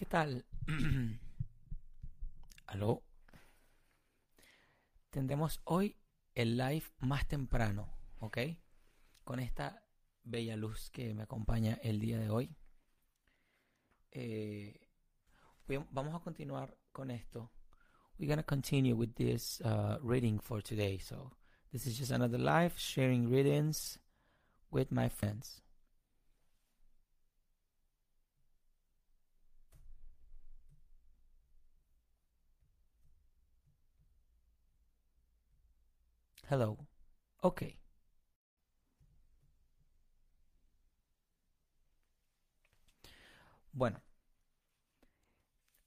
¿Qué tal? Aló. Tendremos hoy el live más temprano, ¿ok? Con esta bella luz que me acompaña el día de hoy. Eh, vamos a continuar con esto. We're going to continue with this uh, reading for today. So, this is just another live sharing readings with my friends. Hello. Ok. Bueno.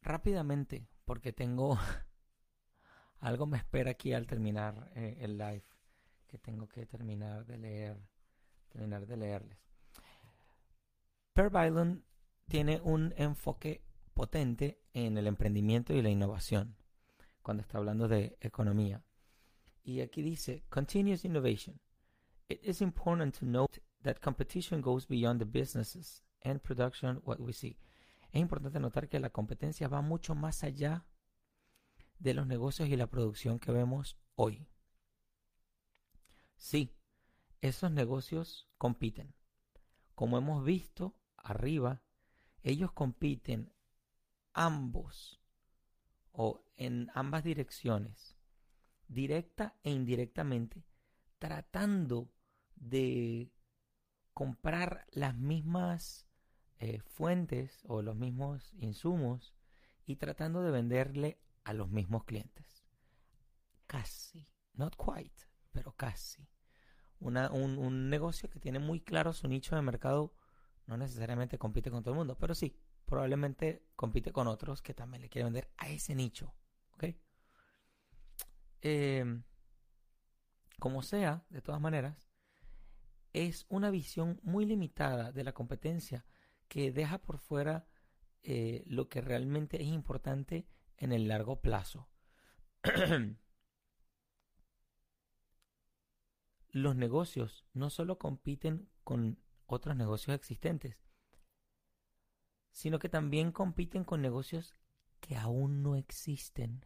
Rápidamente, porque tengo algo me espera aquí al terminar eh, el live, que tengo que terminar de leer, terminar de leerles. Per Bylon tiene un enfoque potente en el emprendimiento y la innovación cuando está hablando de economía. Y aquí dice, continuous innovation. It is important to note that competition goes beyond the businesses and production what we see. Es importante notar que la competencia va mucho más allá de los negocios y la producción que vemos hoy. Sí, esos negocios compiten. Como hemos visto arriba, ellos compiten ambos o en ambas direcciones directa e indirectamente, tratando de comprar las mismas eh, fuentes o los mismos insumos y tratando de venderle a los mismos clientes. Casi, not quite, pero casi. Una, un, un negocio que tiene muy claro su nicho de mercado no necesariamente compite con todo el mundo, pero sí, probablemente compite con otros que también le quieren vender a ese nicho. ¿ok?, Em, como sea, de todas maneras, es una visión muy limitada de la competencia que deja por fuera eh, lo que realmente es importante en el largo plazo. Los negocios no solo compiten con otros negocios existentes, sino que también compiten con negocios que aún no existen.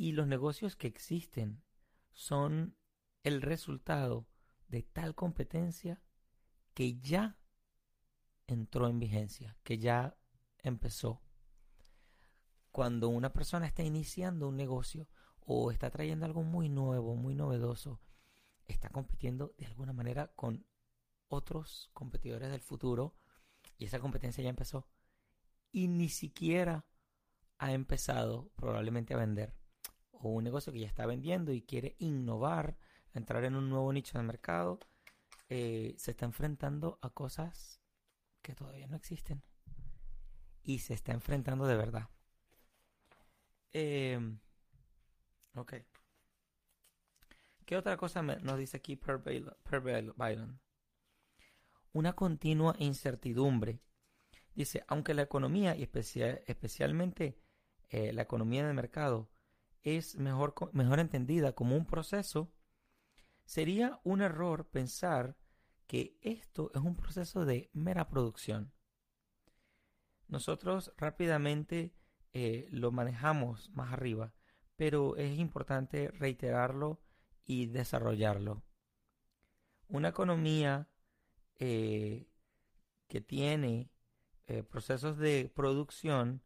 Y los negocios que existen son el resultado de tal competencia que ya entró en vigencia, que ya empezó. Cuando una persona está iniciando un negocio o está trayendo algo muy nuevo, muy novedoso, está compitiendo de alguna manera con otros competidores del futuro y esa competencia ya empezó y ni siquiera ha empezado probablemente a vender o un negocio que ya está vendiendo y quiere innovar, entrar en un nuevo nicho de mercado, eh, se está enfrentando a cosas que todavía no existen. Y se está enfrentando de verdad. Em, ok. ¿Qué otra cosa nos dice aquí Per? Una continua incertidumbre. Dice, aunque la economía y especialmente eh, la economía de mercado es mejor, mejor entendida como un proceso, sería un error pensar que esto es un proceso de mera producción. Nosotros rápidamente eh, lo manejamos más arriba, pero es importante reiterarlo y desarrollarlo. Una economía eh, que tiene eh, procesos de producción,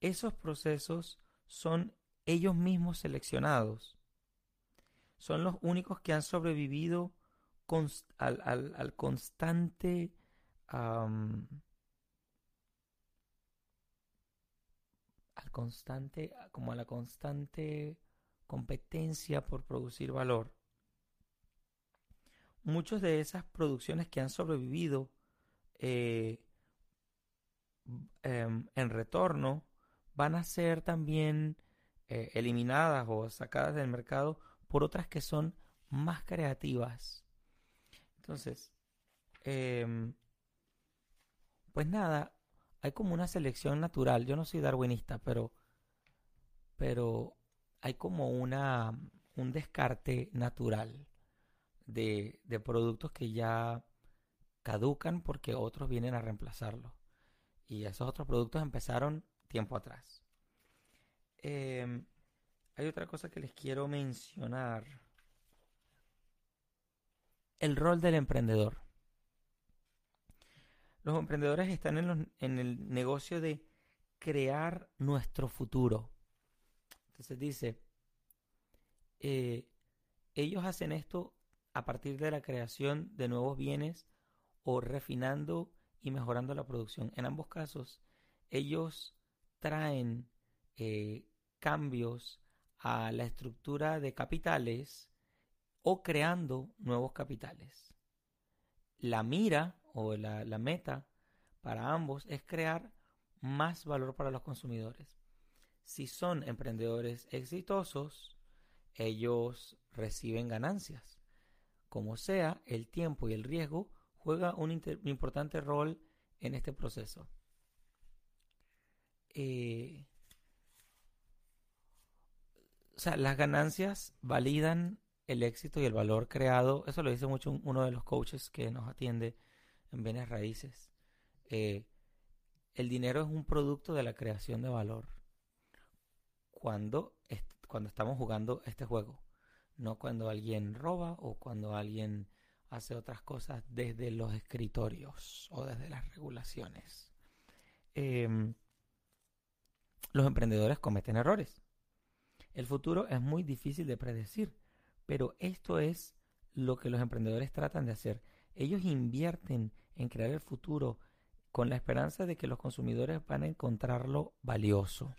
esos procesos son ellos mismos seleccionados. Son los únicos que han sobrevivido al, constante al constante como a la constante competencia por producir valor. Muchas de esas producciones que han sobrevivido eh, em, en retorno van a ser también eh, eliminadas o sacadas del mercado por otras que son más creativas. Entonces, em, pues nada, hay como una selección natural. Yo no soy darwinista, pero, pero hay como una, un descarte natural de, de productos que ya caducan porque otros vienen a reemplazarlos. Y esos otros productos empezaron tiempo atrás. Em, hay otra cosa que les quiero mencionar. El rol del emprendedor. Los emprendedores están en, el negocio de crear nuestro futuro. Entonces dice, eh, ellos hacen esto a partir de la creación de nuevos bienes o refinando y mejorando la producción. En ambos casos, ellos traen eh, cambios a la estructura de capitales o creando nuevos capitales. La mira o la, meta para ambos es crear más valor para los consumidores. Si son emprendedores exitosos, ellos reciben ganancias. Como sea, el tiempo y el riesgo juega un, importante rol en este proceso. Eh, o sea, las ganancias validan el éxito y el valor creado. Eso lo dice mucho uno de los coaches que nos atiende en bienes raíces. Eh, el dinero es un producto de la creación de valor. Cuando, cuando estamos jugando este juego. No cuando alguien roba o cuando alguien hace otras cosas desde los escritorios o desde las regulaciones. Em, los emprendedores cometen errores. El futuro es muy difícil de predecir, pero esto es lo que los emprendedores tratan de hacer. Ellos invierten en crear el futuro con la esperanza de que los consumidores van a encontrarlo valioso.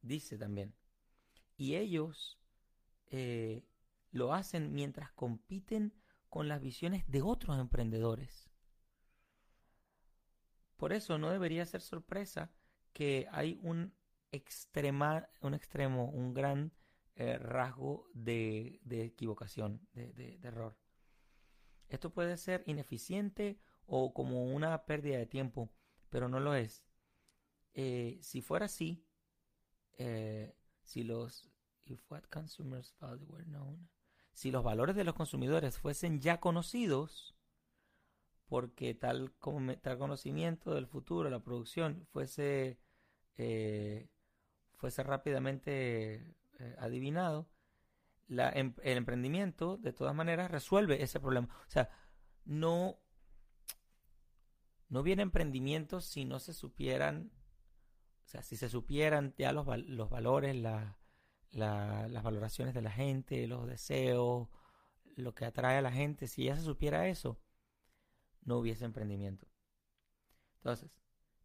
Dice también. Y ellos eh, lo hacen mientras compiten con las visiones de otros emprendedores. Por eso no debería ser sorpresa que hay un extrema, un extremo, un gran eh, rasgo de, equivocación, de, error. Esto puede ser ineficiente o como una pérdida de tiempo, pero no lo es. Eh, si fuera así, eh, si los if what consumers were known, si los valores de los consumidores fuesen ya conocidos, porque tal, como, tal conocimiento del futuro, la producción, fuese fuese rápidamente eh, adivinado, em, el emprendimiento de todas maneras resuelve ese problema. O sea, no, no viene emprendimiento si no se supieran, o sea, si se supieran ya los, los valores, las valoraciones de la gente, los deseos, lo que atrae a la gente, si ya se supiera eso, no hubiese emprendimiento. Entonces,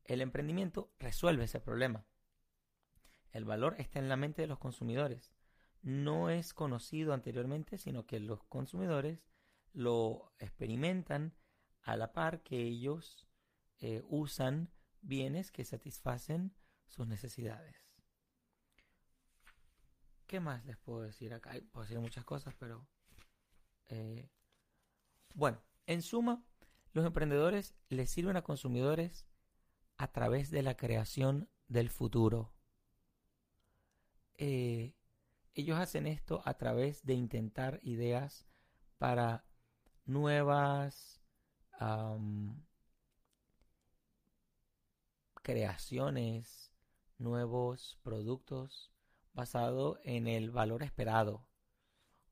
el emprendimiento resuelve ese problema. El valor está en la mente de los consumidores. No es conocido anteriormente, sino que los consumidores lo experimentan a la par que ellos eh, usan bienes que satisfacen sus necesidades. ¿Qué más les puedo decir acá? Puedo decir muchas cosas, pero... Eh, bueno, en suma, los emprendedores les sirven a consumidores a través de la creación del futuro. Eh, ellos hacen esto a través de intentar ideas para nuevas creaciones, nuevos productos basados en el valor esperado.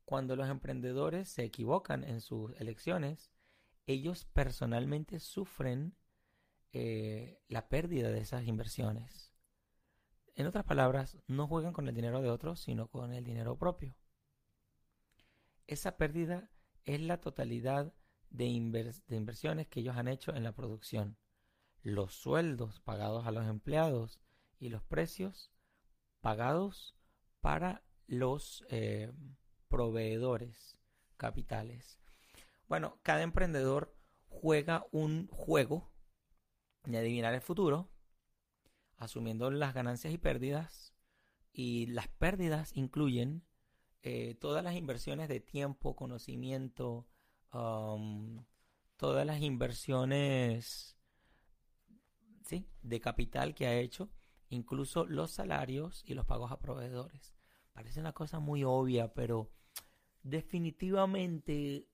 Cuando los emprendedores se equivocan en sus elecciones, ellos personalmente sufren eh, la pérdida de esas inversiones. En otras palabras, no juegan con el dinero de otros, sino con el dinero propio. Esa pérdida es la totalidad de, inversiones que ellos han hecho en la producción, los sueldos pagados a los empleados y los precios pagados para los eh, proveedores capitales. Bueno, cada emprendedor juega un juego de adivinar el futuro asumiendo las ganancias y pérdidas. Y las pérdidas incluyen eh, todas las inversiones de tiempo, conocimiento, um, todas las inversiones ¿sí? de capital que ha hecho, incluso los salarios y los pagos a proveedores. Parece una cosa muy obvia, pero definitivamente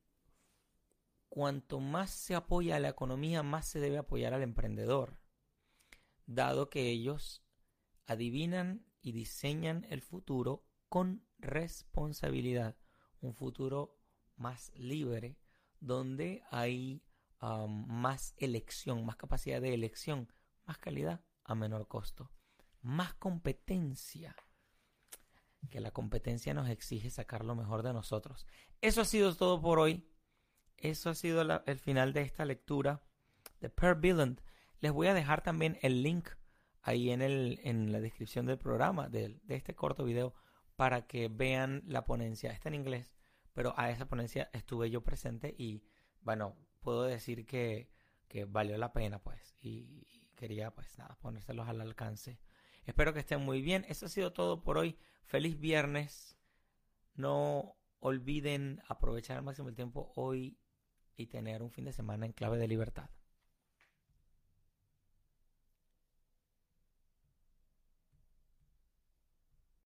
cuanto más se apoya a la economía, más se debe apoyar al emprendedor, dado que ellos adivinan y diseñan el futuro con responsabilidad, un futuro más libre, donde hay um, más elección, más capacidad de elección, más calidad a menor costo, más competencia, que la competencia nos exige sacar lo mejor de nosotros. Eso ha sido todo por hoy. Eso ha sido el final de esta lectura de Per Billand. Les voy a dejar también el link ahí en, el, en la descripción del programa, de, este corto video, para que vean la ponencia. Está en inglés, pero a esa ponencia estuve yo presente y, bueno, puedo decir que, que valió la pena, pues. Y, quería, pues, nada, ponérselos al alcance. Espero que estén muy bien. Eso ha sido todo por hoy. Feliz viernes. No olviden aprovechar al máximo el tiempo hoy y tener un fin de semana en clave de libertad.